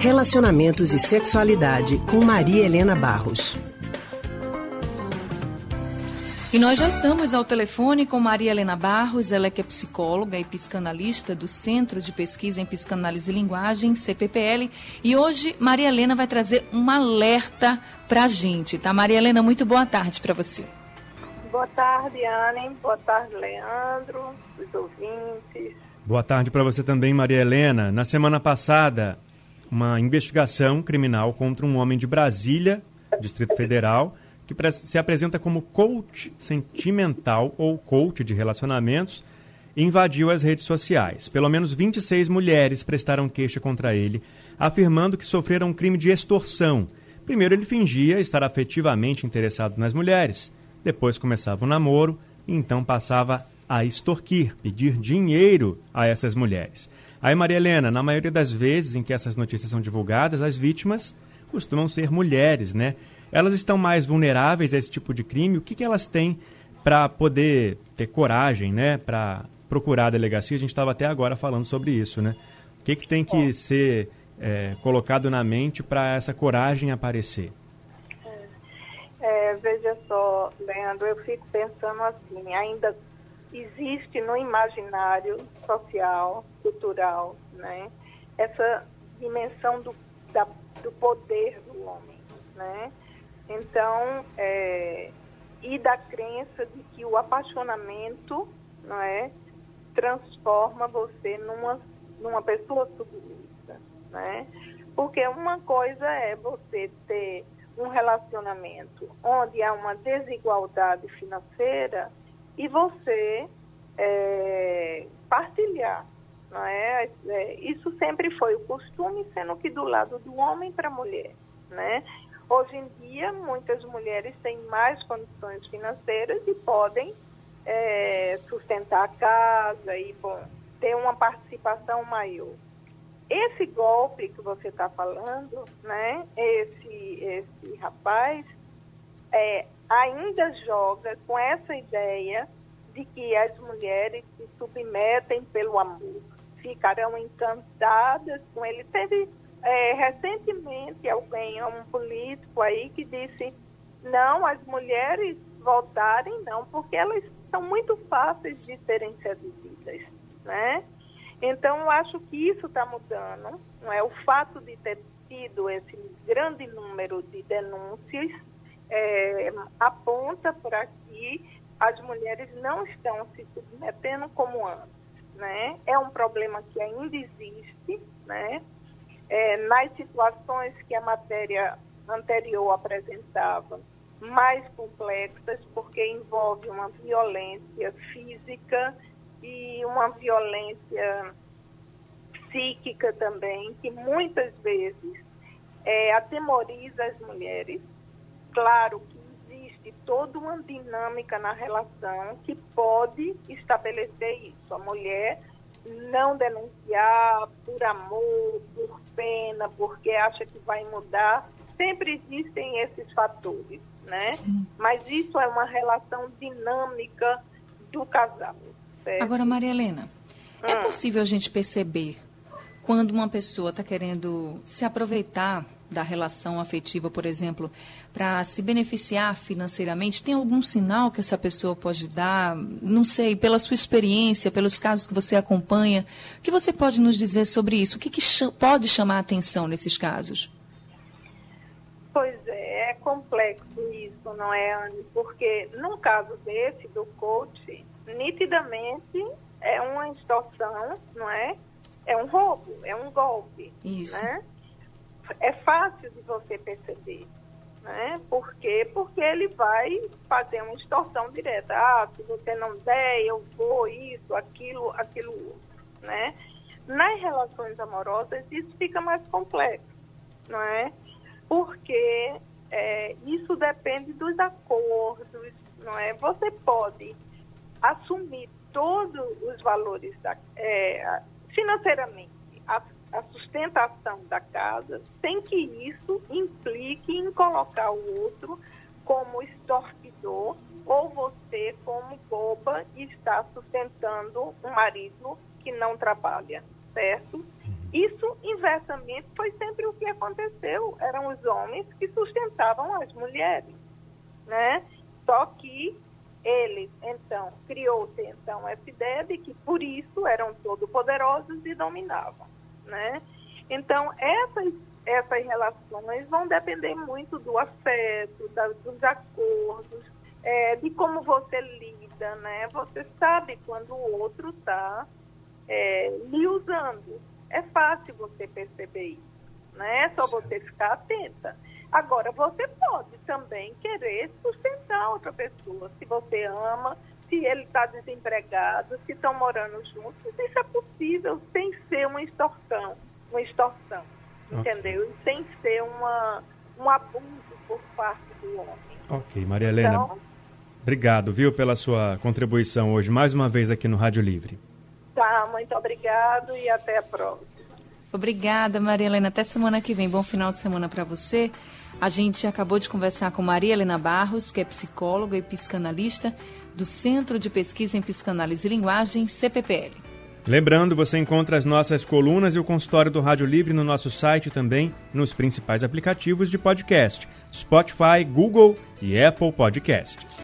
Relacionamentos e Sexualidade com Maria Helena Barros. E nós já estamos ao telefone com Maria Helena Barros, ela é que é psicóloga e psicanalista do Centro de Pesquisa em Psicanálise e Linguagem, CPPL. E hoje Maria Helena vai trazer um alerta para a gente, tá? Maria Helena, muito boa tarde para você. Boa tarde, Anne. Boa tarde, Leandro, os ouvintes. Boa tarde para você também, Maria Helena. Na semana passada, uma investigação criminal contra um homem de Brasília, Distrito Federal, que se apresenta como coach sentimental ou coach de relacionamentos, invadiu as redes sociais. Pelo menos 26 mulheres prestaram queixa contra ele, afirmando que sofreram um crime de extorsão. Primeiro, ele fingia estar afetivamente interessado nas mulheres, depois começava o namoro e então passava a extorquir, pedir dinheiro a essas mulheres. Aí, Maria Helena, na maioria das vezes em que essas notícias são divulgadas, as vítimas costumam ser mulheres, né? elas estão mais vulneráveis a esse tipo de crime? O que, que elas têm para poder ter coragem, né? Para procurar a delegacia? A gente estava até agora falando sobre isso, né? O que, que tem que ser é, colocado na mente para essa coragem aparecer? É, veja só, Leandro, eu fico pensando assim, ainda existe no imaginário social, cultural, né, essa dimensão do, da, do poder do homem, né? Então, é, e da crença de que o apaixonamento não é, transforma você numa, numa pessoa submissa. Né? Porque uma coisa é você ter um relacionamento onde há uma desigualdade financeira e você é, partilhar. Não é? é? Isso sempre foi o costume, sendo que do lado do homem para a mulher. Né? Hoje em dia, muitas mulheres têm mais condições financeiras e podem é, sustentar a casa e bom, ter uma participação maior. Esse golpe que você está falando, né, esse, esse rapaz, é, ainda joga com essa ideia de que as mulheres se submetem pelo amor, ficarão encantadas com ele. Teve é, recentemente, alguém, um político aí que disse, não, as mulheres voltarem não, porque elas são muito fáceis de serem seduzidas, né? Então, eu acho que isso está mudando, não é? O fato de ter tido esse grande número de denúncias é, aponta para que as mulheres não estão se submetendo como antes, né? É um problema que ainda existe, né? é, nas situações que a matéria anterior apresentava, mais complexas, porque envolve uma violência física e uma violência psíquica também, que muitas vezes é, atemoriza as mulheres. Claro que existe toda uma dinâmica na relação que pode estabelecer isso. A mulher não denunciar por amor, por pena, porque acha que vai mudar. Sempre existem esses fatores, né? Sim. Mas isso é uma relação dinâmica do casal. Certo? Agora, Maria Helena, é hum. possível a gente perceber quando uma pessoa está querendo se aproveitar da relação afetiva, por exemplo, para se beneficiar financeiramente? Tem algum sinal que essa pessoa pode dar? Não sei, pela sua experiência, pelos casos que você acompanha, o que você pode nos dizer sobre isso? O que, que pode chamar a atenção nesses casos? Pois é, é complexo isso, não é, Anne? Porque num caso desse, do coach, nitidamente é uma extorsão, não é? É um roubo, é um golpe, isso. né? É fácil de você perceber. Né? Por quê? Porque ele vai fazer uma extorsão direta. Ah, se você não der, eu vou isso, aquilo, aquilo outro. Né? Nas relações amorosas, isso fica mais complexo, não é? Porque é, isso depende dos acordos, não é? Você pode assumir todos os valores da, é, financeiramente, sustentação da casa, sem que isso implique em colocar o outro como extorquidor ou você como boba e está sustentando um marido que não trabalha, certo? Isso, inversamente, foi sempre o que aconteceu. Eram os homens que sustentavam as mulheres, né? Só que eles, então, criou-se, então, essa ideia de que, por isso, eram todo-poderosos e dominavam, né? Então, essas, essas relações vão depender muito do afeto, da, dos acordos, é, de como você lida, né? Você sabe quando o outro está é, lhe usando. É fácil você perceber isso, né? É só você ficar atenta. Agora, você pode também querer sustentar outra pessoa, se você ama, se ele está desempregado, se estão morando juntos, isso é possível sem ser uma extorsão, uma extorsão, okay. entendeu? E sem ser uma, um abuso por parte do homem. Ok, Maria Helena. Então, obrigado, viu, pela sua contribuição hoje, mais uma vez aqui no Rádio Livre. Tá, muito obrigado e até a próxima. Obrigada, Maria Helena. Até semana que vem. Bom final de semana para você. A gente acabou de conversar com Maria Helena Barros, que é psicóloga e psicanalista do Centro de Pesquisa em Psicanálise e Linguagem, CPPL. Lembrando, você encontra as nossas colunas e o consultório do Rádio Livre no nosso site também nos principais aplicativos de podcast: Spotify, Google e Apple Podcast.